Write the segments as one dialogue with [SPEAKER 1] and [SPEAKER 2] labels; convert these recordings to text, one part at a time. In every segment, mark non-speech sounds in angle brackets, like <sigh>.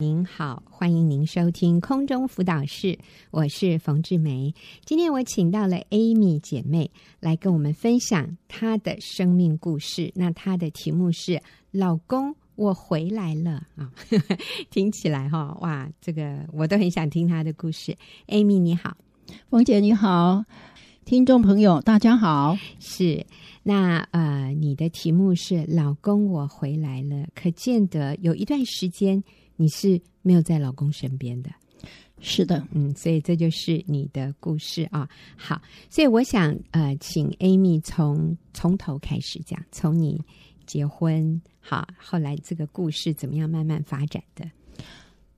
[SPEAKER 1] 您好，欢迎您收听空中辅导室，我是冯志梅。今天我请到了 Amy 姐妹来跟我们分享她的生命故事。那她的题目是“老公，我回来了”啊，<laughs> 听起来哈哇，这个我都很想听她的故事。Amy 你好，
[SPEAKER 2] 冯姐你好，听众朋友大家好。
[SPEAKER 1] 是那呃，你的题目是“老公，我回来了”，可见得有一段时间。你是没有在老公身边的，
[SPEAKER 2] 是的，
[SPEAKER 1] 嗯，所以这就是你的故事啊。好，所以我想呃，请 Amy 从从头开始讲，从你结婚好，后来这个故事怎么样慢慢发展的？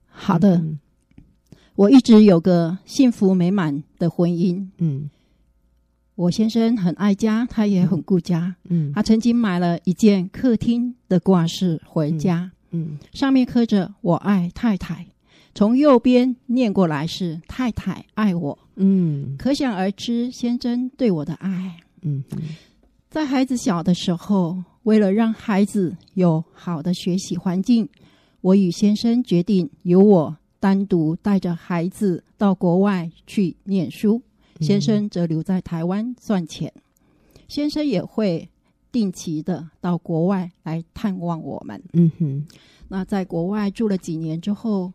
[SPEAKER 2] 好的，嗯，我一直有个幸福美满的婚姻，嗯，我先生很爱家，他也很顾家，嗯，他曾经买了一件客厅的挂饰回家。嗯嗯，上面刻着“我爱太太”，从右边念过来是“太太爱我”。嗯，可想而知先生对我的爱。嗯，在孩子小的时候，为了让孩子有好的学习环境，我与先生决定由我单独带着孩子到国外去念书，先生则留在台湾赚钱。先生也会。定期的到国外来探望我们。嗯哼，那在国外住了几年之后，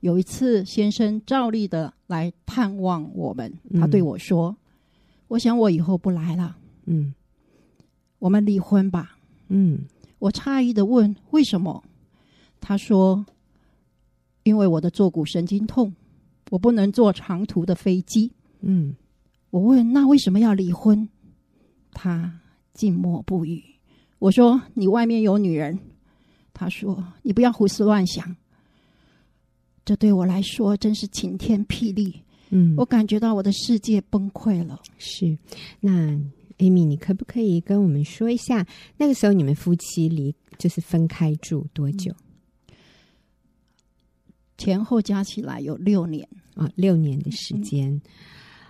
[SPEAKER 2] 有一次先生照例的来探望我们，他对我说：“嗯、我想我以后不来了。”嗯，我们离婚吧。嗯，我诧异的问：“为什么？”他说：“因为我的坐骨神经痛，我不能坐长途的飞机。”嗯，我问：“那为什么要离婚？”他。静默不语。我说：“你外面有女人。”他说：“你不要胡思乱想。”这对我来说真是晴天霹雳。嗯，我感觉到我的世界崩溃了。
[SPEAKER 1] 是，那 Amy，你可不可以跟我们说一下，那个时候你们夫妻离就是分开住多久？
[SPEAKER 2] 嗯，前后加起来有六年
[SPEAKER 1] 啊，六年的时间。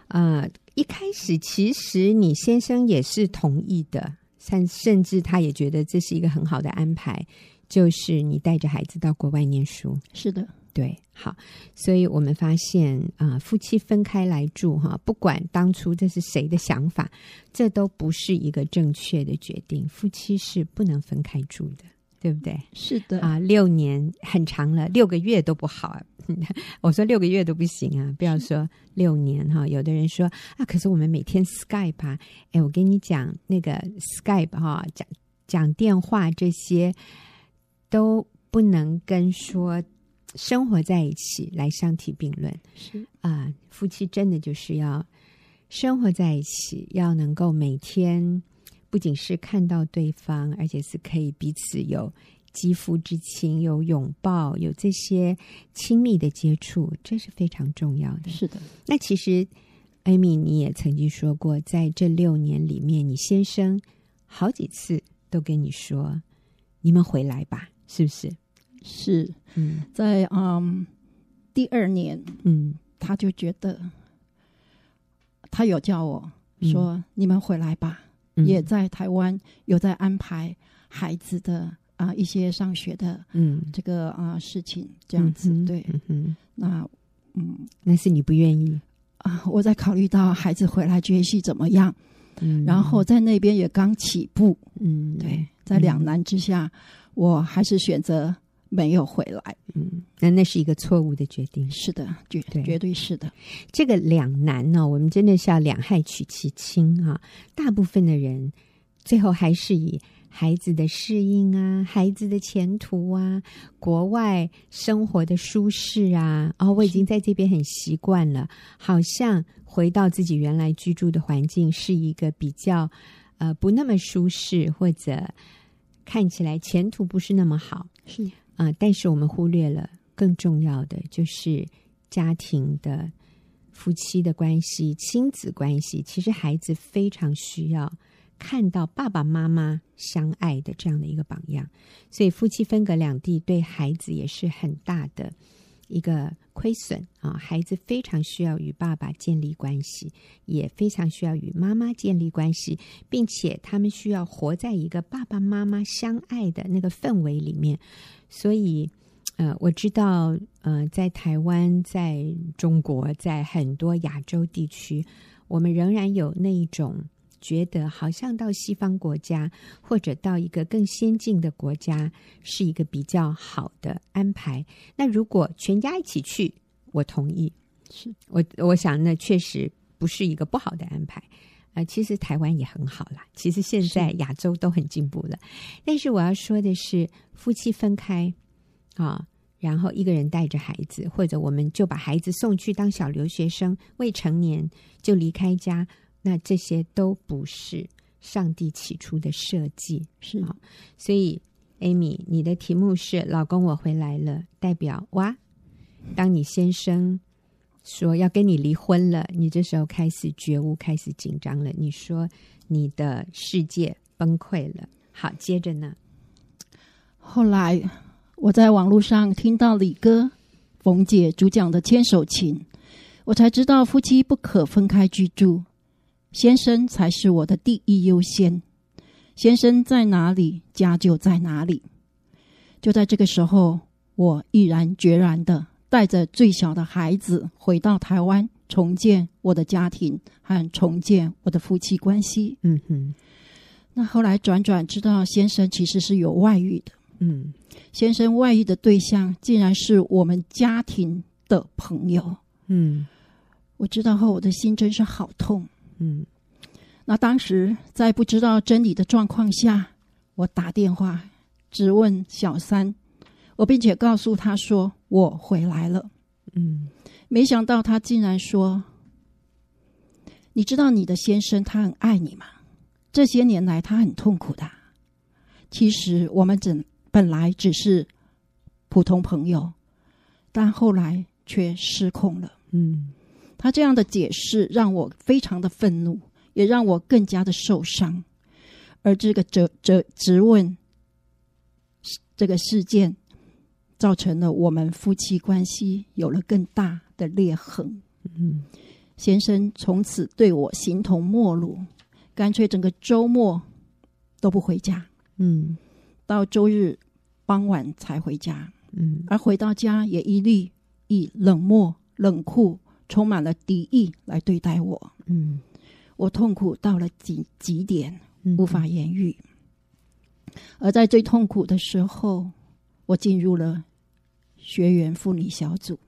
[SPEAKER 1] 啊、嗯。呃一开始，其实你先生也是同意的，甚甚至他也觉得这是一个很好的安排，就是你带着孩子到国外念书。
[SPEAKER 2] 是的，
[SPEAKER 1] 对，好，所以我们发现啊、呃，夫妻分开来住哈，不管当初这是谁的想法，这都不是一个正确的决定。夫妻是不能分开住的。对不对？
[SPEAKER 2] 是的
[SPEAKER 1] 啊，六年很长了，六个月都不好啊。<laughs> 我说六个月都不行啊，不要说六年哈。有的人说啊，可是我们每天 Skype 啊，哎，我跟你讲，那个 Skype 哈，讲讲电话这些都不能跟说生活在一起来相提并论。
[SPEAKER 2] 是
[SPEAKER 1] 啊，夫妻真的就是要生活在一起，要能够每天。不仅是看到对方，而且是可以彼此有肌肤之亲，有拥抱，有这些亲密的接触，这是非常重要的。
[SPEAKER 2] 是的。
[SPEAKER 1] 那其实，Amy，你也曾经说过，在这六年里面，你先生好几次都跟你说：“你们回来吧。”是不是？
[SPEAKER 2] 是。嗯，在嗯第二年，嗯，他就觉得他有叫我说：“嗯、你们回来吧。”也在台湾有在安排孩子的啊、呃、一些上学的嗯。这个啊、呃、事情这样子、嗯、对嗯那嗯。
[SPEAKER 1] 那是你不愿意？
[SPEAKER 2] 啊我在考虑到孩子回来学习怎么样嗯。然后在那边也刚起步嗯对在两难之下、嗯、我还是选择。没有回来，
[SPEAKER 1] 嗯，那那是一个错误的决定。
[SPEAKER 2] 是的，绝对绝对是的。
[SPEAKER 1] 这个两难呢，我们真的是要两害取其轻啊。大部分的人最后还是以孩子的适应啊、孩子的前途啊、国外生活的舒适啊，哦，我已经在这边很习惯了，好像回到自己原来居住的环境是一个比较呃不那么舒适，或者看起来前途不是那么好，
[SPEAKER 2] 是。
[SPEAKER 1] 啊、呃！但是我们忽略了更重要的，就是家庭的夫妻的关系、亲子关系。其实孩子非常需要看到爸爸妈妈相爱的这样的一个榜样。所以夫妻分隔两地，对孩子也是很大的一个亏损啊！孩子非常需要与爸爸建立关系，也非常需要与妈妈建立关系，并且他们需要活在一个爸爸妈妈相爱的那个氛围里面。所以，呃，我知道，呃，在台湾、在中国、在很多亚洲地区，我们仍然有那一种觉得，好像到西方国家或者到一个更先进的国家是一个比较好的安排。那如果全家一起去，我同意。是我，我想那确实不是一个不好的安排。呃，其实台湾也很好啦，其实现在亚洲都很进步了。是，但是我要说的是，夫妻分开。啊，然后一个人带着孩子，或者我们就把孩子送去当小留学生，未成年就离开家，那这些都不是上帝起初的设计，是啊。所以，Amy，你的题目是“老公，我回来了”，代表哇，当你先生说要跟你离婚了，你这时候开始觉悟，开始紧张了。你说你的世界崩溃了。好，接着呢，
[SPEAKER 2] 后来。我在网络上听到李哥、冯姐主讲的牵手情，我才知道夫妻不可分开居住，先生才是我的第一优先。先生在哪里，家就在哪里。就在这个时候，我毅然决然的带着最小的孩子回到台湾，重建我的家庭和重建我的夫妻关系。嗯哼。那后来转转知道，先生其实是有外遇的。嗯，先生外遇的对象竟然是我们家庭的朋友。嗯，我知道后，我的心真是好痛。嗯，那当时在不知道真理的状况下，我打电话质问小三，我并且告诉他说我回来了。嗯，没想到他竟然说：“你知道你的先生他很爱你吗？这些年来他很痛苦的。其实我们整。”本来只是普通朋友，但后来却失控了。嗯，他这样的解释让我非常的愤怒，也让我更加的受伤。而这个责责质问这个事件，造成了我们夫妻关系有了更大的裂痕。嗯，先生从此对我形同陌路，干脆整个周末都不回家。嗯，到周日。傍晚才回家，嗯，而回到家也一律以冷漠、冷酷、充满了敌意来对待我，嗯，我痛苦到了极极点，无法言喻。嗯、而在最痛苦的时候，我进入了学员妇女小组，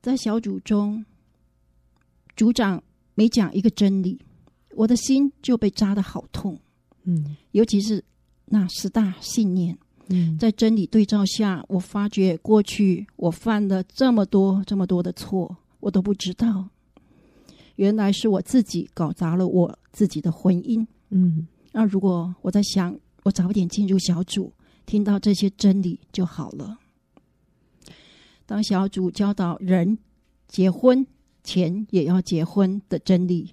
[SPEAKER 2] 在小组中，组长每讲一个真理，我的心就被扎得好痛，嗯，尤其是。那十大信念，嗯，在真理对照下，我发觉过去我犯了这么多、这么多的错，我都不知道，原来是我自己搞砸了我自己的婚姻。嗯，那如果我在想，我早点进入小组，听到这些真理就好了。当小组教导人结婚前也要结婚的真理，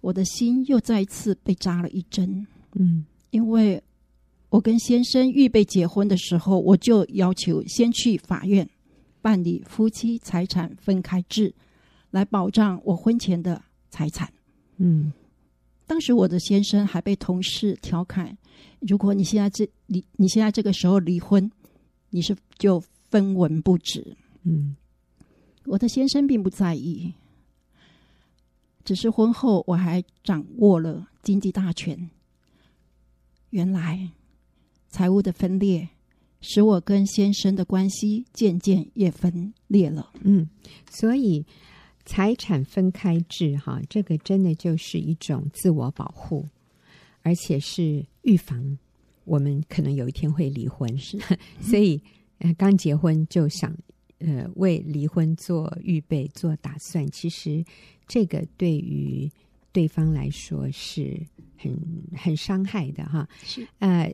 [SPEAKER 2] 我的心又再次被扎了一针。嗯，因为。我跟先生预备结婚的时候，我就要求先去法院办理夫妻财产分开制，来保障我婚前的财产。嗯，当时我的先生还被同事调侃：“如果你现在这离，你现在这个时候离婚，你是就分文不值。”嗯，我的先生并不在意，只是婚后我还掌握了经济大权。原来。财务的分裂，使我跟先生的关系渐渐也分裂了。
[SPEAKER 1] 嗯，所以财产分开制，哈，这个真的就是一种自我保护，而且是预防我们可能有一天会离婚。是，<laughs> 所以呃，刚结婚就想呃为离婚做预备、做打算，其实这个对于对方来说是很很伤害的，哈。是，呃。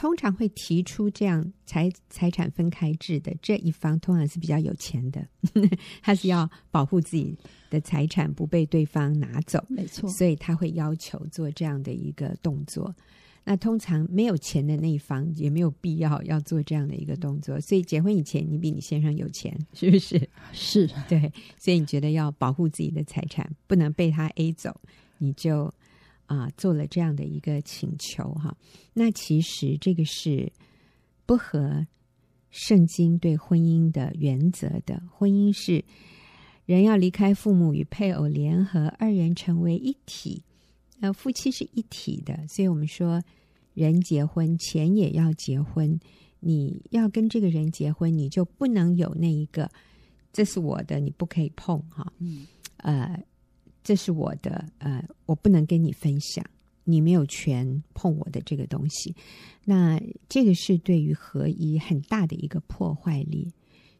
[SPEAKER 1] 通常会提出这样财财产分开制的这一方，通常是比较有钱的，<laughs> 他是要保护自己的财产不被对方拿走，没错，所以他会要求做这样的一个动作。那通常没有钱的那一方也没有必要要做这样的一个动作。所以结婚以前，你比你先生有钱，<laughs> 是不是？
[SPEAKER 2] 是，
[SPEAKER 1] 对，所以你觉得要保护自己的财产，不能被他 A 走，你就。啊，做了这样的一个请求哈，那其实这个是不合圣经对婚姻的原则的。婚姻是人要离开父母与配偶联合，二人成为一体。呃，夫妻是一体的，所以我们说人结婚钱也要结婚。你要跟这个人结婚，你就不能有那一个，这是我的，你不可以碰哈。嗯，呃，这是我的，呃，我不能跟你分享，你没有权碰我的这个东西。那这个是对于合一很大的一个破坏力。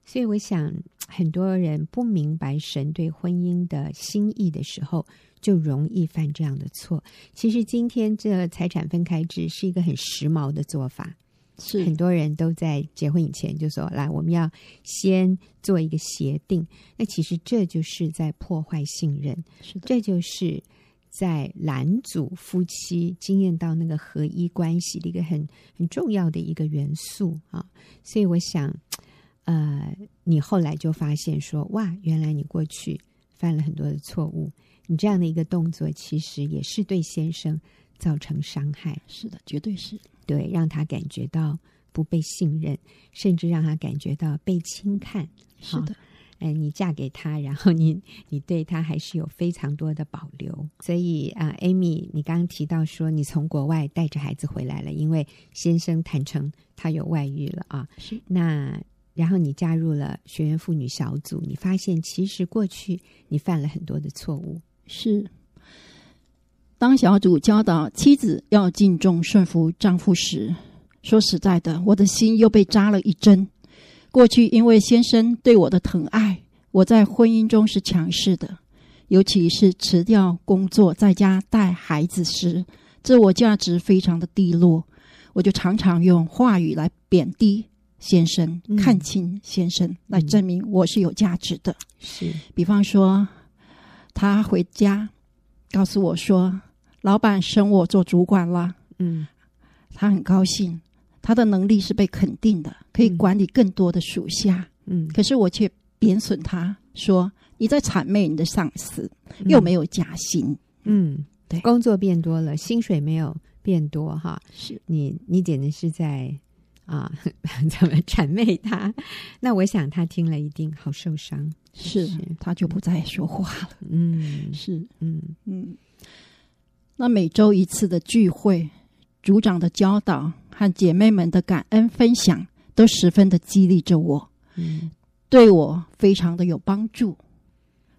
[SPEAKER 1] 所以我想，很多人不明白神对婚姻的心意的时候，就容易犯这样的错。其实今天这财产分开制是一个很时髦的做法。是很多人都在结婚以前就说：“来，我们要先做一个协定。”那其实这就是在破坏信任，是的，这就是在拦阻夫妻经验到那个合一关系的一个很很重要的一个元素啊。所以我想，呃，你后来就发现说：“哇，原来你过去犯了很多的错误，你这样的一个动作其实也是对先生造成伤害。”
[SPEAKER 2] 是的，绝对是。
[SPEAKER 1] 对，让他感觉到不被信任，甚至让他感觉到被轻看。
[SPEAKER 2] 是的，
[SPEAKER 1] 哎，你嫁给他，然后你你对他还是有非常多的保留。所以啊，Amy，你刚刚提到说你从国外带着孩子回来了，因为先生坦诚他有外遇了啊。
[SPEAKER 2] 是。
[SPEAKER 1] 那然后你加入了学员妇女小组，你发现其实过去你犯了很多的错误。
[SPEAKER 2] 是。当小组教导妻子要敬重顺服丈夫时，说实在的，我的心又被扎了一针。过去因为先生对我的疼爱，我在婚姻中是强势的，尤其是辞掉工作在家带孩子时，自我价值非常的低落。我就常常用话语来贬低先生，嗯、看清先生，来证明我是有价值的。
[SPEAKER 1] 是，
[SPEAKER 2] 比方说，他回家告诉我说。老板升我做主管了，嗯，他很高兴，他的能力是被肯定的，可以管理更多的属下，嗯，可是我却贬损他，说你在谄媚你的上司，又没有加薪，
[SPEAKER 1] 嗯，对，工作变多了，薪水没有变多，哈，
[SPEAKER 2] 是。
[SPEAKER 1] 你，你简直是在啊，<laughs> 怎么谄媚他？那我想他听了一定好受伤，
[SPEAKER 2] 是，是。他就不再说话了，
[SPEAKER 1] 嗯，
[SPEAKER 2] 是，
[SPEAKER 1] 嗯。
[SPEAKER 2] 嗯。那每周一次的聚会，组长的教导和姐妹们的感恩分享，都十分的激励着我，嗯，对我非常的有帮助。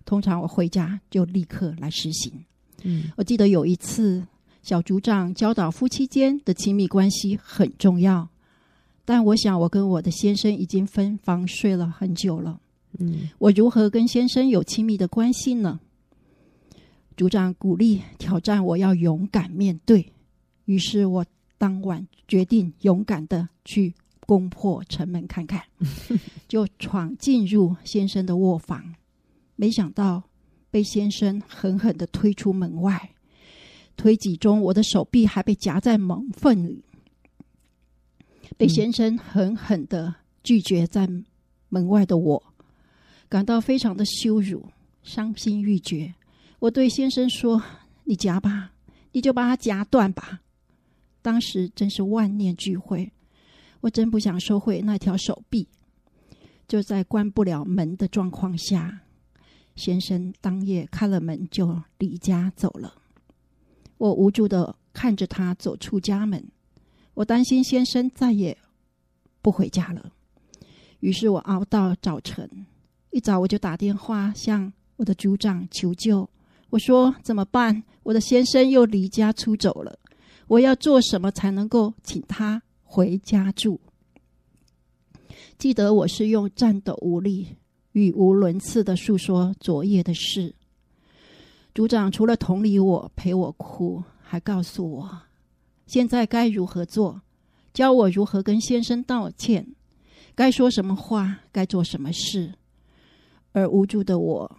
[SPEAKER 2] 通常我回家就立刻来实行。嗯，我记得有一次，小组长教导夫妻间的亲密关系很重要，但我想我跟我的先生已经分房睡了很久了。嗯，我如何跟先生有亲密的关系呢？组长鼓励挑战，我要勇敢面对。于是我当晚决定勇敢的去攻破城门看看，<laughs> 就闯进入先生的卧房。没想到被先生狠狠的推出门外，推挤中我的手臂还被夹在门缝里，被先生狠狠的拒绝在门外的我，感到非常的羞辱，伤心欲绝。我对先生说：“你夹吧，你就把它夹断吧。”当时真是万念俱灰，我真不想收回那条手臂。就在关不了门的状况下，先生当夜开了门就离家走了。我无助的看着他走出家门，我担心先生再也不回家了。于是我熬到早晨，一早我就打电话向我的组长求救。我说怎么办？我的先生又离家出走了，我要做什么才能够请他回家住？记得我是用颤抖无力、语无伦次的诉说昨夜的事。组长除了同理我、陪我哭，还告诉我现在该如何做，教我如何跟先生道歉，该说什么话，该做什么事。而无助的我。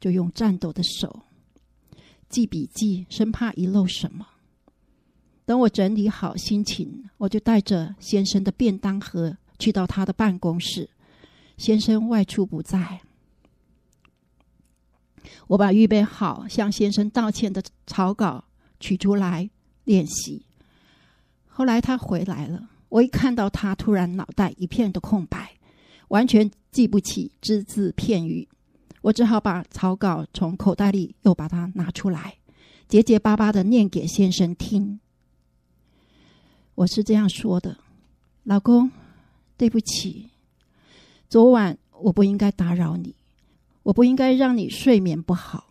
[SPEAKER 2] 就用颤抖的手记笔记，生怕遗漏什么。等我整理好心情，我就带着先生的便当盒去到他的办公室。先生外出不在，我把预备好向先生道歉的草稿取出来练习。后来他回来了，我一看到他，突然脑袋一片的空白，完全记不起只字片语。我只好把草稿从口袋里又把它拿出来，结结巴巴的念给先生听。我是这样说的：“老公，对不起，昨晚我不应该打扰你，我不应该让你睡眠不好，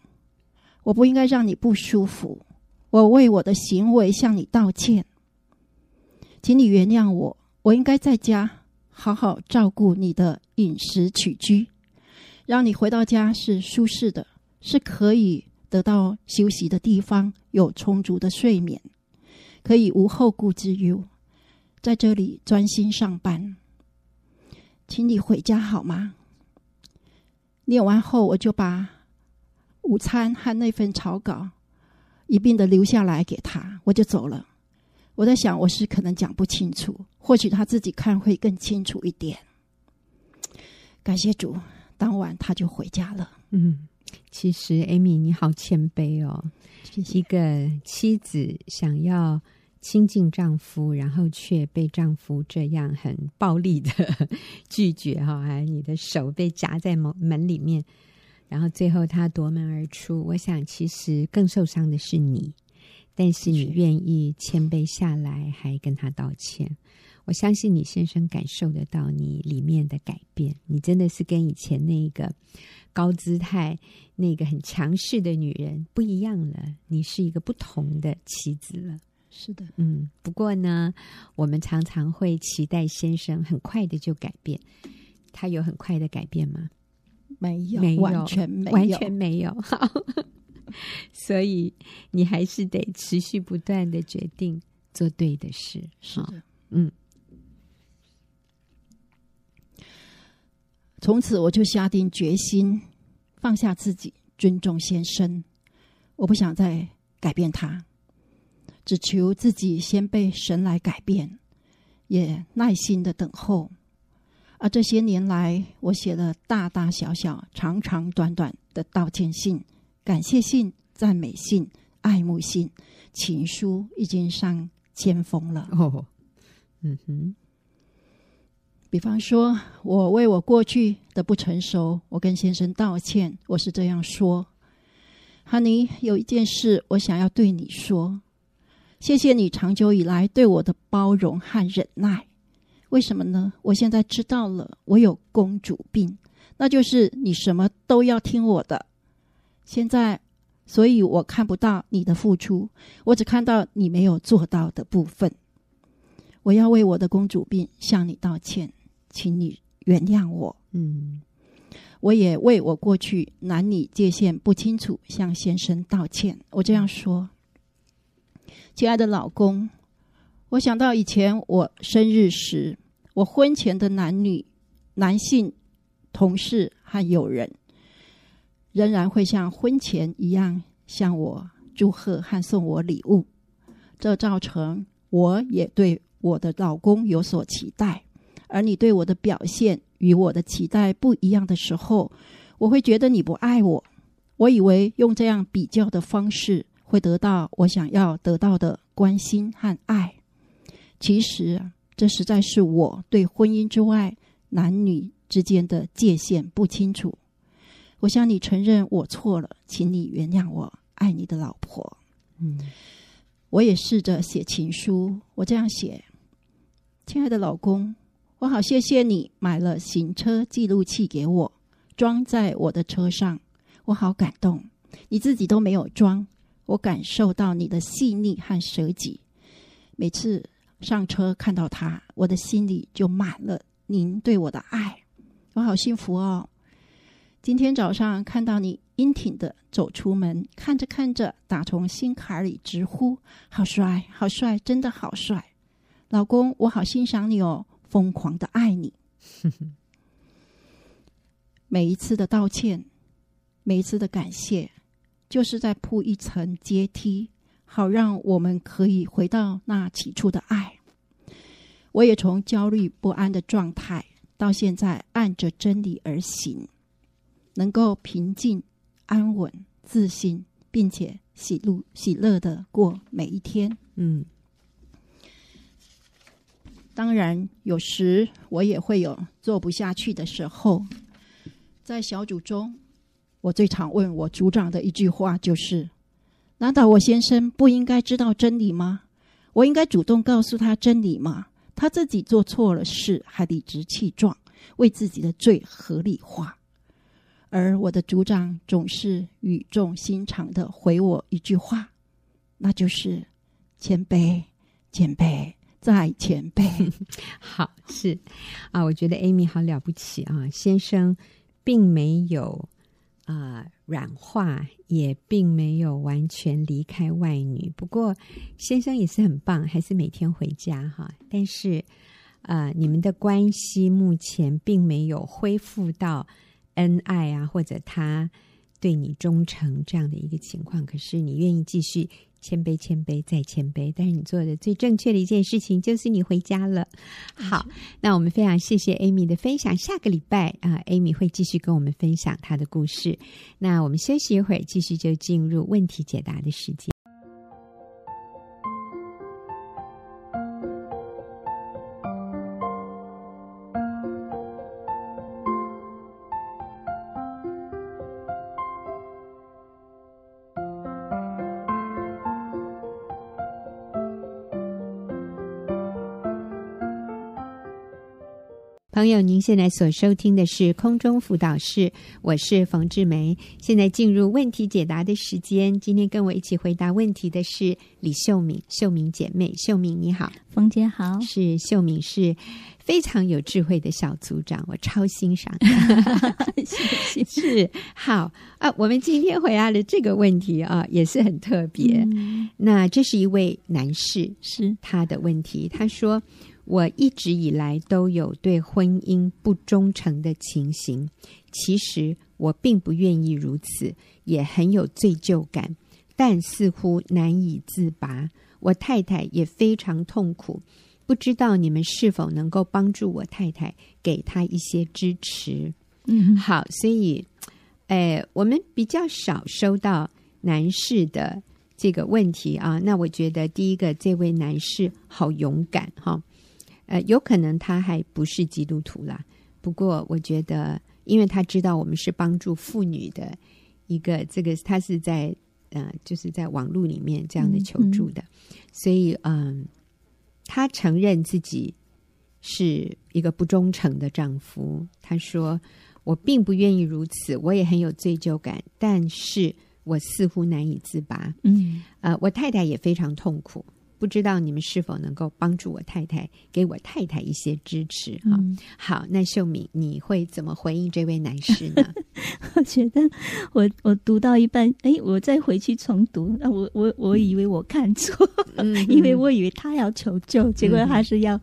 [SPEAKER 2] 我不应该让你不舒服。我为我的行为向你道歉，请你原谅我。我应该在家好好照顾你的饮食起居。”让你回到家是舒适的，是可以得到休息的地方，有充足的睡眠，可以无后顾之忧，在这里专心上班。请你回家好吗？念完后，我就把午餐和那份草稿一并的留下来给他，我就走了。我在想，我是可能讲不清楚，或许他自己看会更清楚一点。感谢主。当晚他就回家了。
[SPEAKER 1] 嗯，其实 Amy 你好谦卑哦，
[SPEAKER 2] 谢谢。
[SPEAKER 1] 一个妻子想要亲近丈夫，然后却被丈夫这样很暴力的 <laughs> 拒绝哈，还你的手被夹在门门里面，然后最后他夺门而出。我想其实更受伤的是你，但是你愿意谦卑下来，还跟他道歉。我相信你先生感受得到你里面的改变，你真的是跟以前那个高姿态、那个很强势的女人不一样了。你是一个不同的妻子了。
[SPEAKER 2] 是的，
[SPEAKER 1] 嗯。不过呢，我们常常会期待先生很快的就改变，他有很快的改变吗？
[SPEAKER 2] 没有，
[SPEAKER 1] 没有，
[SPEAKER 2] 完全没有，
[SPEAKER 1] 完全没有。好，<laughs> 所以你还是得持续不断的决定做对的事。
[SPEAKER 2] 是的，
[SPEAKER 1] 嗯。
[SPEAKER 2] 从此我就下定决心放下自己，尊重先生。我不想再改变他，只求自己先被神来改变，也耐心的等候。而这些年来，我写了大大小小、长长短短的道歉信、感谢信、赞美信、爱慕信、情书，已经上千封了。
[SPEAKER 1] 哦，嗯哼。
[SPEAKER 2] 比方说，我为我过去的不成熟，我跟先生道歉。我是这样说：“Honey，有一件事我想要对你说，谢谢你长久以来对我的包容和忍耐。为什么呢？我现在知道了，我有公主病，那就是你什么都要听我的。现在，所以我看不到你的付出，我只看到你没有做到的部分。我要为我的公主病向你道歉。”请你原谅我，
[SPEAKER 1] 嗯，
[SPEAKER 2] 我也为我过去男女界限不清楚向先生道歉。我这样说，亲爱的老公，我想到以前我生日时，我婚前的男女、男性同事和友人，仍然会像婚前一样向我祝贺和送我礼物，这造成我也对我的老公有所期待。而你对我的表现与我的期待不一样的时候，我会觉得你不爱我。我以为用这样比较的方式会得到我想要得到的关心和爱。其实，这实在是我对婚姻之外男女之间的界限不清楚。我向你承认我错了，请你原谅我。爱你的老婆。
[SPEAKER 1] 嗯，
[SPEAKER 2] 我也试着写情书，我这样写：亲爱的老公。我好谢谢你买了行车记录器给我，装在我的车上，我好感动。你自己都没有装，我感受到你的细腻和舍己。每次上车看到它，我的心里就满了您对我的爱。我好幸福哦！今天早上看到你英挺的走出门，看着看着，打从心坎里直呼：好帅，好帅，真的好帅！老公，我好欣赏你哦。疯狂的爱你，<laughs> 每一次的道歉，每一次的感谢，就是在铺一层阶梯，好让我们可以回到那起初的爱。我也从焦虑不安的状态，到现在按着真理而行，能够平静、安稳、自信，并且喜怒喜乐的过每一天。
[SPEAKER 1] 嗯。
[SPEAKER 2] 当然，有时我也会有做不下去的时候。在小组中，我最常问我组长的一句话就是：“难道我先生不应该知道真理吗？我应该主动告诉他真理吗？他自己做错了事，还理直气壮，为自己的罪合理化。”而我的组长总是语重心长的回我一句话，那就是：“谦卑，谦卑。”在前辈，<laughs>
[SPEAKER 1] 好是啊，我觉得 Amy 好了不起啊，先生并没有啊、呃、软化，也并没有完全离开外女。不过先生也是很棒，还是每天回家哈。但是啊、你们的关系目前并没有恢复到恩爱啊，或者他对你忠诚这样的一个情况。可是你愿意继续。谦卑，谦卑，再谦卑。但是你做的最正确的一件事情，就是你回家了。好，那我们非常谢谢 Amy 的分享。下个礼拜啊，Amy 会继续跟我们分享她的故事。那我们休息一会儿，继续就进入问题解答的时间。朋友，您现在所收听的是空中辅导室，我是冯志梅。现在进入问题解答的时间。今天跟我一起回答问题的是李秀敏，秀敏姐妹，秀敏你好，
[SPEAKER 3] 冯姐好。
[SPEAKER 1] 是秀敏是非常有智慧的小组长，我超欣赏。<laughs> 谢谢。<laughs> 是好啊，我们今天回答的这个问题啊，也是很特别。嗯、那这是一位男士，是他的问题，他说。我一直以来都有对婚姻不忠诚的情形，其实我并不愿意如此，也很有罪疚感，但似乎难以自拔。我太太也非常痛苦，不知道你们是否能够帮助我太太，给她一些支持。嗯，好，所以，哎，我们比较少收到男士的这个问题啊。那我觉得第一个，这位男士好勇敢哈。呃，有可能他还不是基督徒啦。不过，我觉得，因为他知道我们是帮助妇女的一个，这个他是在呃，就是在网络里面这样的求助的，所以嗯、呃，他承认自己是一个不忠诚的丈夫。他说：“我并不愿意如此，我也很有罪疚感，但是我似乎难以自拔。”嗯，呃，我太太也非常痛苦。不知道你们是否能够帮助我太太，给我太太一些支持好，那秀敏，你会怎么回应这位男士呢？<laughs>
[SPEAKER 3] 我觉得我我读到一半，哎，我再回去重读，那我我我以为我看错，嗯、因为我以为他要求救，结果他是要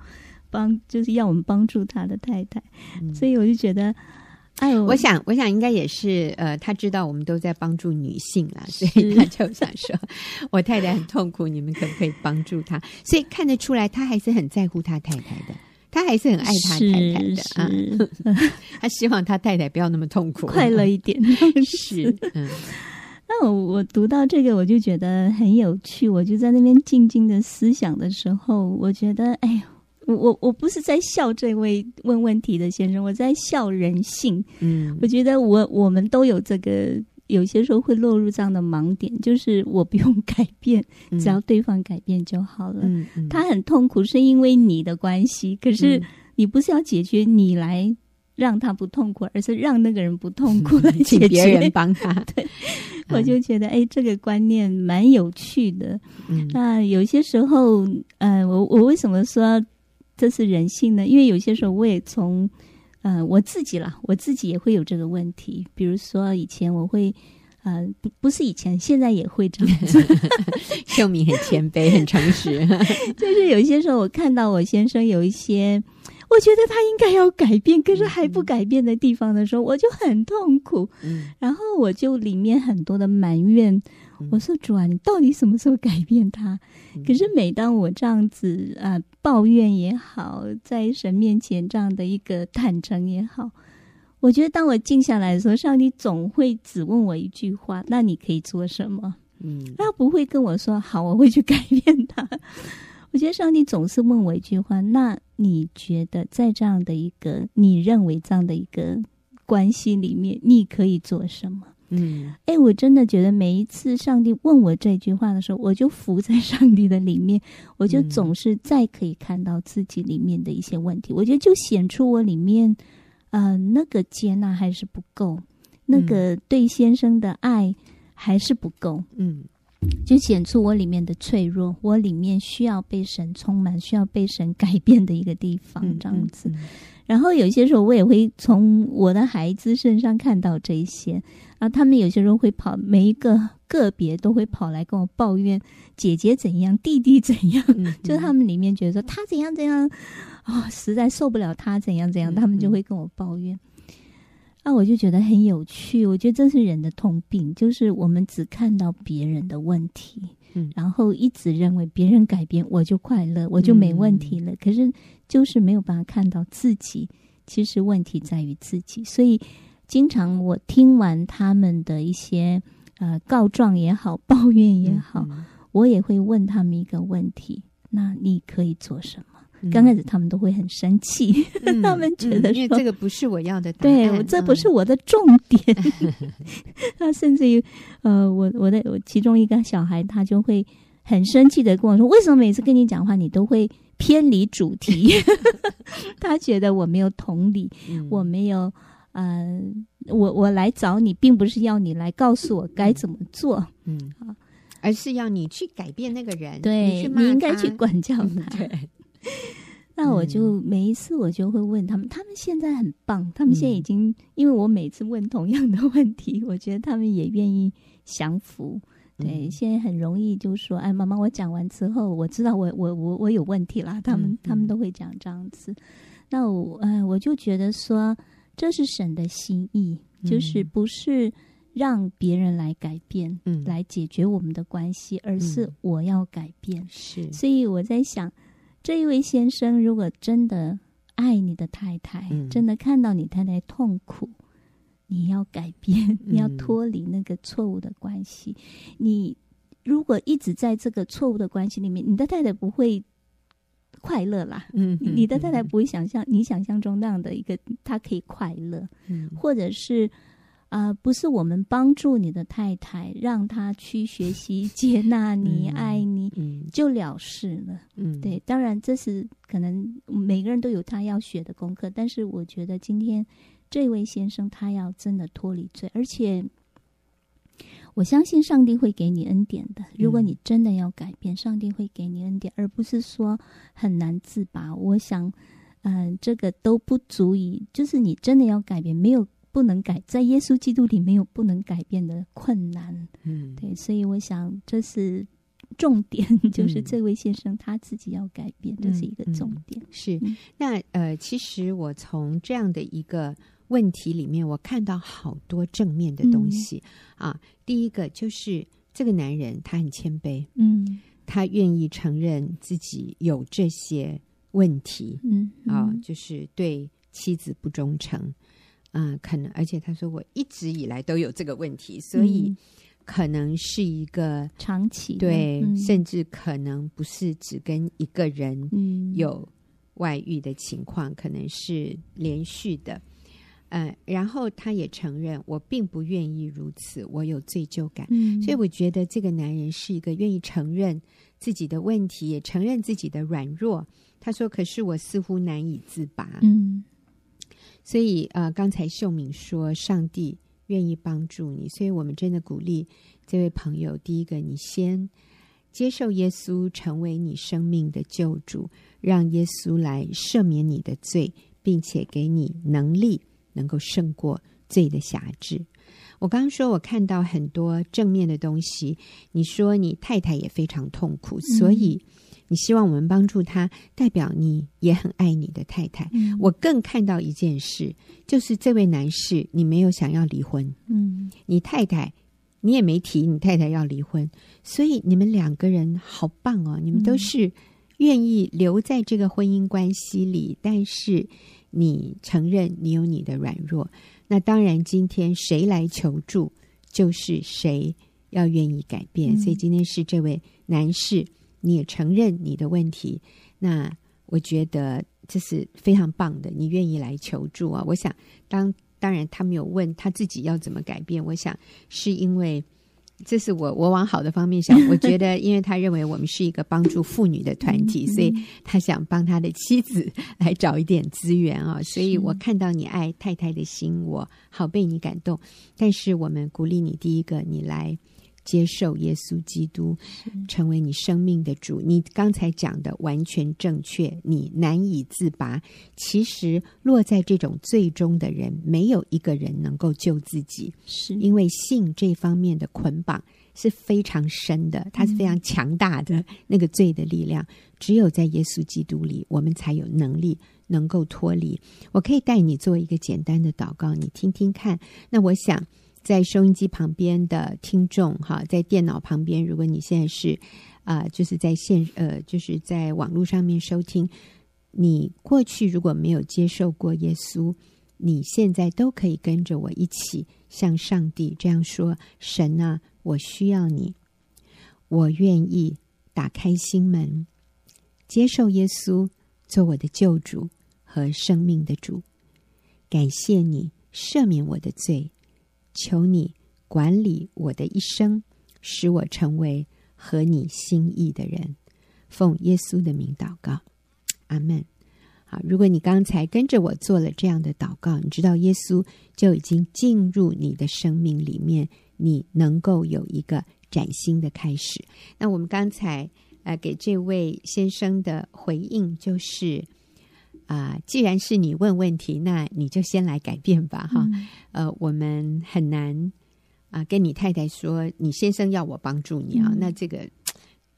[SPEAKER 3] 帮、嗯，就是要我们帮助他的太太，嗯、所以我就觉得。哎呦，
[SPEAKER 1] 我想，我想应该也是，呃，他知道我们都在帮助女性啦，所以他就想说，我太太很痛苦，你们可不可以帮助她？所以看得出来，他还是很在乎他太太的，他还是很爱他太太的啊。<laughs> 他希望他太太不要那么痛苦，
[SPEAKER 3] 快乐一点。<laughs> 是，<laughs> 嗯。那我我读到这个，我就觉得很有趣。我就在那边静静的思想的时候，我觉得，哎呀。我我我不是在笑这位问问题的先生，我在笑人性。嗯，我觉得我我们都有这个，有些时候会落入这样的盲点，就是我不用改变，<laughs> 只要对方改变就好了。嗯，嗯，他很痛苦是因为你的关系，可是你不是要解决你来让他不痛苦，而是让那个人不痛苦来解决，
[SPEAKER 1] 别人帮他。<laughs>
[SPEAKER 3] 对，<laughs> 我就觉得哎，这个观念蛮有趣的。嗯，那有些时候，呃，我我为什么说？这是人性呢，因为有些时候我也从，呃，我自己啦，我自己也会有这个问题。比如说以前我会，呃，不不是以前，现在也会这样子。
[SPEAKER 1] 秀敏很谦卑，很诚实。<laughs>
[SPEAKER 3] 就是有些时候，我看到我先生有一些，我觉得他应该要改变，可是还不改变的地方的时候，我就很痛苦。嗯，然后我就里面很多的埋怨。我说主啊，你到底什么时候改变他？可是每当我这样子啊、呃、抱怨也好，在神面前这样的一个坦诚也好，我觉得当我静下来的时候，上帝总会只问我一句话：那你可以做什么？嗯，他不会跟我说好，我会去改变他。我觉得上帝总是问我一句话：那你觉得在这样的一个你认为这样的一个关系里面，你可以做什么？嗯，哎，我真的觉得每一次上帝问我这句话的时候，我就浮在上帝的里面，我就总是再可以看到自己里面的一些问题。我觉得就显出我里面，呃，那个接纳还是不够，那个对先生的爱还是不够。嗯。就显出我里面的脆弱，我里面需要被神充满，需要被神改变的一个地方，这样子。然后有些时候，我也会从我的孩子身上看到这一些啊，他们有些时候会跑，每一个个别都会跑来跟我抱怨姐姐怎样，弟弟怎样，<laughs> 就他们里面觉得说他怎样怎样，啊、哦，实在受不了他怎样怎样，他们就会跟我抱怨。啊，我就觉得很有趣。我觉得这是人的通病，就是我们只看到别人的问题，嗯，然后一直认为别人改变我就快乐，我就没问题了。嗯，可是就是没有办法看到自己，其实问题在于自己。所以经常我听完他们的一些呃告状也好，<laughs> 抱怨也好，嗯，我也会问他们一个问题：那你可以做什么？刚开始他们都会很生气，嗯、<laughs> 他们觉得说、嗯、因为
[SPEAKER 1] 这个不是我要的答案，
[SPEAKER 3] 对，这不是我的重点。<laughs> 他甚至于，呃，我我的我其中一个小孩，他就会很生气的跟我说：“为什么每次跟你讲话，你都会偏离主题？”他觉得我没有同理，嗯、我没有，呃，我我来找你，并不是要你来告诉我该怎么做，嗯，
[SPEAKER 1] 啊，而是要你去改变那个人，
[SPEAKER 3] 对，你，你应该去管教他，对。<laughs> 那我就每一次我就会问他们，他们现在很棒，他们现在已经，因为我每次问同样的问题，我觉得他们也愿意降服。对，现在很容易就说，哎，妈妈，我讲完之后，我知道我我我我有问题啦。他们他们都会讲这样子。那我哎，我就觉得说，这是神的心意，就是不是让别人来改变，嗯，来解决我们的关系，而是我要改变。是，所以我在想。这一位先生，如果真的爱你的太太，嗯、真的看到你太太痛苦，你要改变，嗯、你要脱离那个错误的关系。你如果一直在这个错误的关系里面，你的太太不会快乐啦。嗯，你的太太不会想象你想象中那样的一个，她可以快乐，嗯、或者是。啊、呃，不是我们帮助你的太太，让她去学习接纳你、嗯、爱你，嗯、就了事了。嗯，对，当然这是可能每个人都有他要学的功课，但是我觉得今天这位先生他要真的脱离罪，而且我相信上帝会给你恩典的。如果你真的要改变，上帝会给你恩典，而不是说很难自拔。我想，嗯、呃，这个都不足以，就是你真的要改变，没有。不能改，在耶稣基督里没有不能改变的困难。嗯，对，所以我想这是重点，<laughs> 就是这位先生他自己要改变，嗯、这是一个重点。嗯嗯、
[SPEAKER 1] 是那呃，其实我从这样的一个问题里面，我看到好多正面的东西、嗯、啊。第一个就是这个男人他很谦卑，嗯，他愿意承认自己有这些问题，嗯，嗯啊，就是对妻子不忠诚。啊，可能，而且他说我一直以来都有这个问题，所以可能是一个
[SPEAKER 3] 长期
[SPEAKER 1] 对，嗯、甚至可能不是只跟一个人有外遇的情况，嗯、可能是连续的。嗯，然后他也承认我并不愿意如此，我有罪疚感，嗯、所以我觉得这个男人是一个愿意承认自己的问题，也承认自己的软弱。他说：“可是我似乎难以自拔。”嗯。所以，呃，刚才秀敏说上帝愿意帮助你，所以我们真的鼓励这位朋友。第一个，你先接受耶稣成为你生命的救主，让耶稣来赦免你的罪，并且给你能力，能够胜过罪的辖制。我刚刚说我看到很多正面的东西，你说你太太也非常痛苦，所以。嗯你希望我们帮助她，代表你也很爱你的太太。嗯、我更看到一件事，就是这位男士，你没有想要离婚。嗯，你太太，你也没提你太太要离婚，所以你们两个人好棒哦！你们都是愿意留在这个婚姻关系里，嗯、但是你承认你有你的软弱。那当然，今天谁来求助，就是谁要愿意改变。嗯、所以今天是这位男士。你也承认你的问题，那我觉得这是非常棒的。你愿意来求助啊？我想当当然他没有问他自己要怎么改变，我想是因为。这是我我往好的方面想，我觉得，因为他认为我们是一个帮助妇女的团体，所以他想帮他的妻子来找一点资源啊。所以我看到你爱太太的心，我好被你感动。但是我们鼓励你，第一个，你来。接受耶稣基督成为你生命的主，你刚才讲的完全正确。你难以自拔。其实落在这种罪中的人，没有一个人能够救自己，是因为性这方面的捆绑是非常深的，它是非常强大的那个罪的力量。只有在耶稣基督里，我们才有能力能够脱离。我可以带你做一个简单的祷告，你听听看。那我想。在收音机旁边的听众，哈，在电脑旁边，如果你现在是啊、就是在线呃，就是在网络上面收听，你过去如果没有接受过耶稣，你现在都可以跟着我一起向上帝这样说：神啊，我需要你，我愿意打开心门，接受耶稣做我的救主和生命的主。感谢你赦免我的罪。求你管理我的一生，使我成为合你心意的人。奉耶稣的名祷告，阿门。好，如果你刚才跟着我做了这样的祷告，你知道耶稣就已经进入你的生命里面，你能够有一个崭新的开始。那我们刚才呃给这位先生的回应就是。啊、呃，既然是你问问题，那你就先来改变吧，哈、嗯。呃，我们很难啊、呃，跟你太太说，你先生要我帮助你啊，嗯、那这个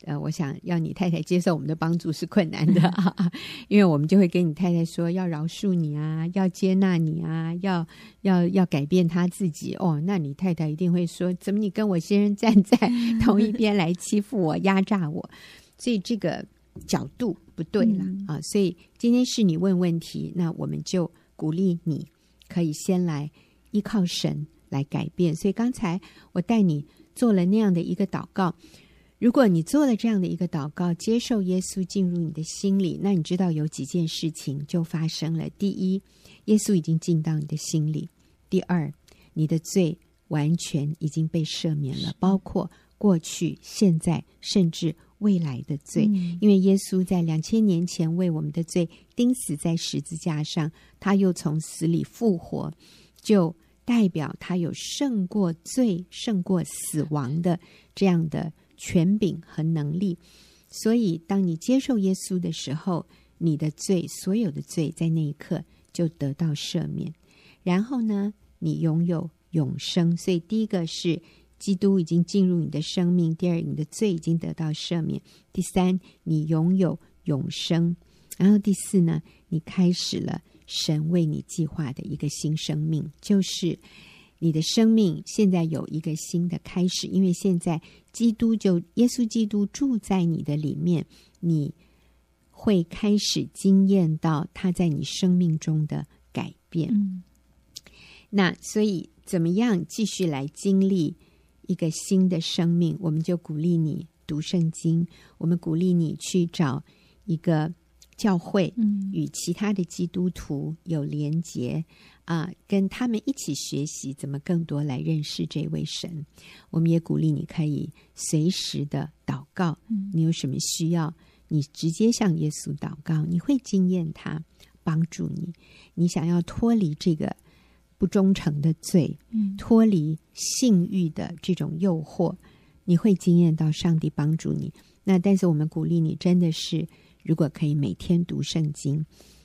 [SPEAKER 1] 呃，我想要你太太接受我们的帮助是困难的啊，<laughs> 因为我们就会跟你太太说，要饶恕你啊，要接纳你啊，要要要改变他自己哦。那你太太一定会说，怎么你跟我先生站在 <laughs> 同一边来欺负我、压榨我？所以这个。角度不对了、嗯、啊，所以今天是你问问题，那我们就鼓励你可以先来依靠神来改变。所以刚才我带你做了那样的一个祷告，如果你做了这样的一个祷告，接受耶稣进入你的心里，那你知道有几件事情就发生了。第一，耶稣已经进到你的心里；第二，你的罪完全已经被赦免了，包括过去、现在，甚至。未来的罪，因为耶稣在两千年前为我们的罪钉死在十字架上，他又从死里复活，就代表他有胜过罪、胜过死亡的这样的权柄和能力。所以，当你接受耶稣的时候，你的罪，所有的罪，在那一刻就得到赦免。然后呢，你拥有永生。所以，第一个是。基督已经进入你的生命。第二，你的罪已经得到赦免。第三，你拥有永生。然后第四呢，你开始了神为你计划的一个新生命，就是你的生命现在有一个新的开始。因为现在基督就耶稣基督住在你的里面，你会开始经验到他在你生命中的改变。嗯。那所以怎么样继续来经历？一个新的生命，我们就鼓励你读圣经。我们鼓励你去找一个教会，嗯，与其他的基督徒有连结啊，跟他们一起学习怎么更多来认识这位神。我们也鼓励你可以随时的祷告，你有什么需要，你直接向耶稣祷告，你会惊艳他帮助你。你想要脱离这个。不忠诚的罪，脱离性欲的这种诱惑，你会惊艳到上帝帮助你。那但是我们鼓励你，真的是如果可以每天读圣经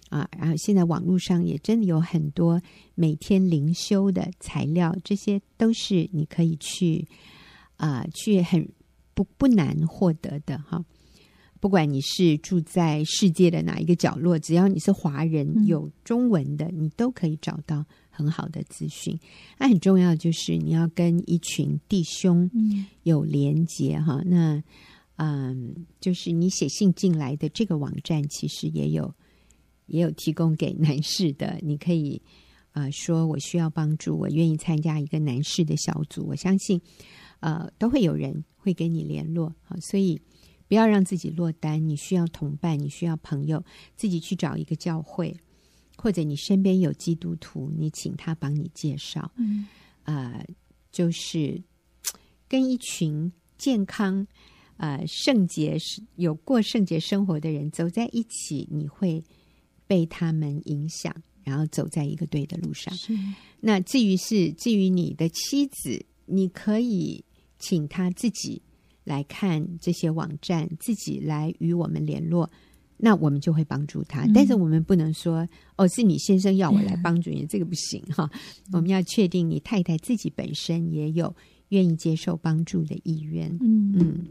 [SPEAKER 1] 啊，然后现在网络上也真的有很多每天灵修的材料，这些都是你可以去啊去很不不难获得的哈。不管你是住在世界的哪一个角落，只要你是华人，有中文的，你都可以找到。很好的资讯，那很重要，就是你要跟一群弟兄有连接哈。那嗯，就是你写信进来的这个网站，其实也有也有提供给男士的。你可以呃说我需要帮助，我愿意参加一个男士的小组。我相信呃都会有人会跟你联络。好，所以不要让自己落单。你需要同伴，你需要朋友，自己去找一个教会，或者你身边有基督徒，你请他帮你介绍。嗯，呃，就是跟一群健康、呃圣洁、有过圣洁生活的人走在一起，你会被他们影响，然后走在一个对的路上。是。那至于是至于你的妻子，你可以请他自己来看这些网站，自己来与我们联络，那我们就会帮助他。嗯、但是我们不能说哦，是你先生要我来帮助你，嗯、这个不行哈。我们要确定你太太自己本身也有愿意接受帮助的意愿。嗯嗯。嗯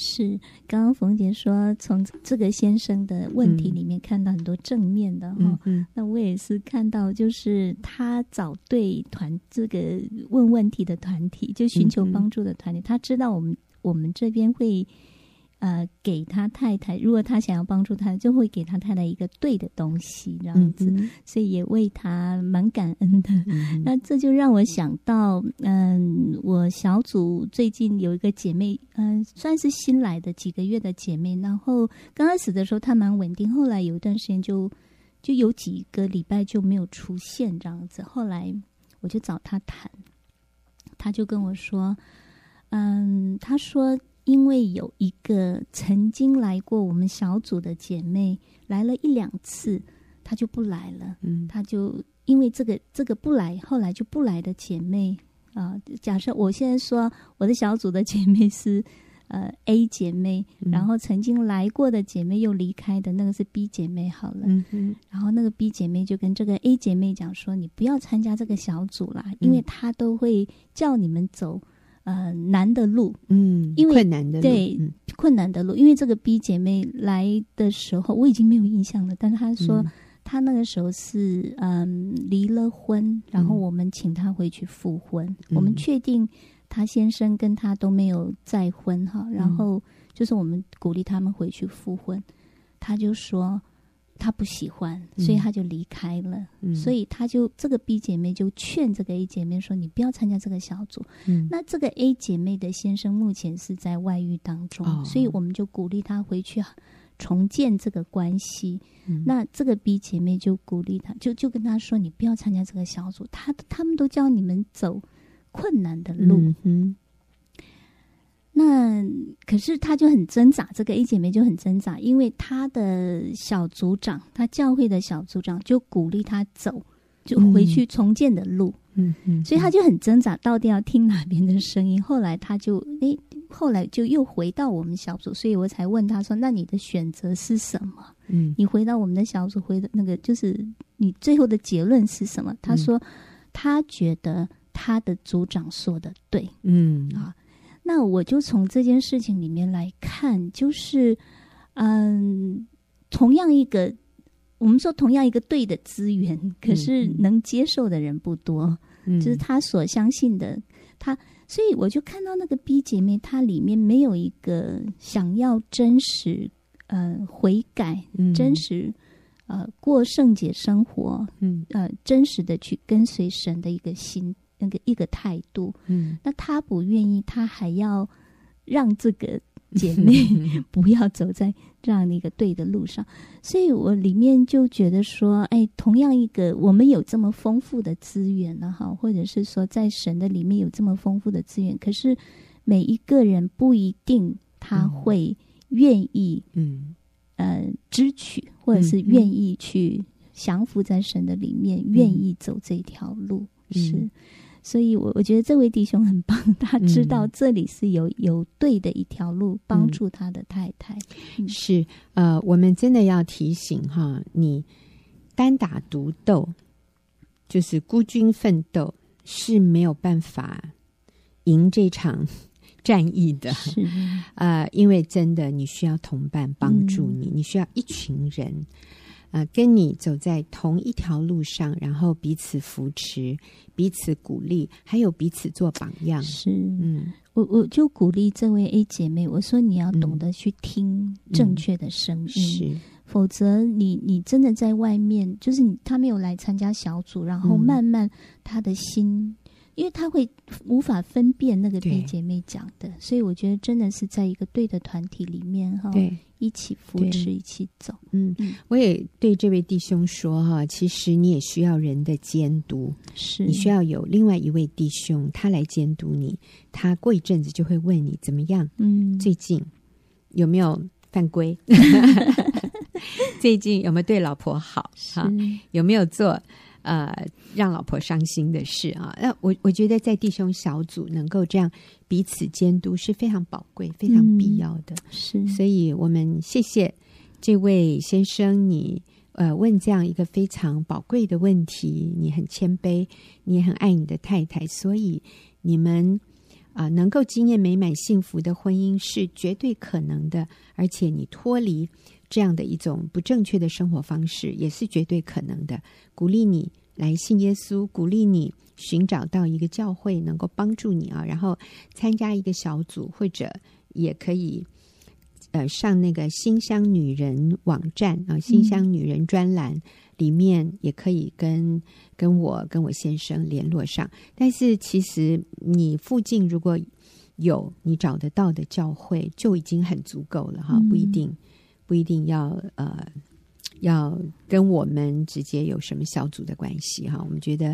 [SPEAKER 2] 是，刚刚冯姐说从这个先生的问题里面看到很多正面的哈、嗯嗯，那我也是看到，就是他找对团这个问问题的团体，就寻求帮助的团体，他知道我们我们这边会。呃，给他太太，如果他想要帮助他，就会给他太太一个对的东西，这样子，嗯、所以也为他蛮感恩的、嗯。那这就让我想到，嗯，我小组最近有一个姐妹，嗯，算是新来的几个月的姐妹，然后刚开始的时候她蛮稳定，后来有一段时间就就有几个礼拜就没有出现这样子，后来我就找她谈，她就跟我说，嗯，她说。因为有一个曾经来过我们小组的姐妹来了一两次，她就不来了。嗯，她就因为这个这个不来，后来就不来的姐妹啊、呃。假设我现在说我的小组的姐妹是呃 A 姐妹，然后曾经来过的姐妹又离开的那个是 B 姐妹，好了。嗯嗯。然后那个 B 姐妹就跟这个 A 姐妹讲说：“你不要参加这个小组啦，因为她都会叫你们走。”呃，难的路，嗯，因为
[SPEAKER 1] 困难的路，
[SPEAKER 2] 对、嗯，困难的路，因为这个 B 姐妹来的时候，我已经没有印象了。但是她说，她那个时候是嗯离了婚，然后我们请她回去复婚。嗯、我们确定她先生跟她都没有再婚哈、嗯，然后就是我们鼓励他们回去复婚。她就说。他不喜欢，所以他就离开了。嗯、所以他就这个 B 姐妹就劝这个 A 姐妹说：“你不要参加这个小组。嗯”那这个 A 姐妹的先生目前是在外遇当中，哦、所以我们就鼓励他回去重建这个关系。嗯、那这个 B 姐妹就鼓励他，就就跟他说：“你不要参加这个小组，他他们都教你们走困难的路。嗯”那可是他就很挣扎，这个 A 姐妹就很挣扎，因为她的小组长，她教会的小组长就鼓励她走，就回去重建的路。嗯嗯，所以她就很挣扎，到底要听哪边的声音。后来她就诶，后来就又回到我们小组，所以我才问她说：“那你的选择是什么？”嗯，你回到我们的小组，回的那个就是你最后的结论是什么？她说她觉得她的组长说的对。嗯啊。那我就从这件事情里面来看，就是，嗯，同样一个，我们说同样一个对的资源，可是能接受的人不多，嗯，就是他所相信的，他，所以我就看到那个 B 姐妹，她里面没有一个想要真实，呃，悔改，嗯，真实，呃，过圣洁生活，嗯，呃，真实的去跟随神的一个心。那个一个态度，嗯，那他不愿意，他还要让这个 <laughs> 姐妹 <laughs> 不要走在这样的一个对的路上，所以我里面就觉得说，哎，同样一个我们有这么丰富的资源了，哈，或者是说在神的里面有这么丰富的资源，可是每一个人不一定他会愿意，嗯，呃，支取或者是愿意去降服在神的里面，愿意走这条路，是。所以，我我觉得这位弟兄很棒，他知道这里是有有对的一条路，帮助他的太太。
[SPEAKER 1] 是呃，我们真的要提醒哈，你单打独斗，就是孤军奋斗，是没有办法赢这场战役的。是呃，因为真的你需要同伴帮助你，嗯、你需要一群人。呃，跟你走在同一条路上，然后彼此扶持、彼此鼓励，还有彼此做榜样。
[SPEAKER 2] 是，嗯，我我就鼓励这位 A 姐妹，我说你要懂得去听正确的声音，嗯、是，否则你你真的在外面，就是你他没有来参加小组，然后慢慢他的心
[SPEAKER 3] 因为他会无法分辨那个对姐妹讲的，所以我觉得真的是在一个对的团体里面哈，
[SPEAKER 1] 对，
[SPEAKER 3] 一起扶持，一起走。
[SPEAKER 1] 嗯，我也对这位弟兄说哈，其实你也需要人的监督，
[SPEAKER 3] 是
[SPEAKER 1] 你需要有另外一位弟兄他来监督你，他过一阵子就会问你怎么样，嗯，最近有没有犯规？<laughs> 最近有没有对老婆好？哈，有没有做？呃，让老婆伤心的事啊，那我我觉得在弟兄小组能够这样彼此监督是非常宝贵、非常必要的。
[SPEAKER 3] 嗯、是，
[SPEAKER 1] 所以我们谢谢这位先生，你呃问这样一个非常宝贵的问题，你很谦卑，你也很爱你的太太，所以你们啊、呃、能够经验美满幸福的婚姻是绝对可能的，而且你脱离。这样的一种不正确的生活方式也是绝对可能的。鼓励你来信耶稣，鼓励你寻找到一个教会能够帮助你啊，然后参加一个小组，或者也可以呃上那个新乡女人网站啊，新乡女人专栏里面也可以跟跟我跟我先生联络上。但是其实你附近如果有你找得到的教会，就已经很足够了哈，不一定。不一定要呃，要跟我们直接有什么小组的关系哈。我们觉得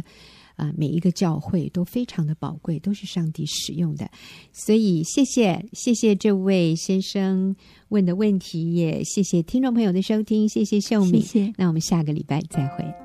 [SPEAKER 1] 啊、呃，每一个教会都非常的宝贵，都是上帝使用的。所以谢谢谢谢这位先生问的问题，也谢谢听众朋友的收听，谢谢秀敏。谢谢。那我们下个礼拜再会。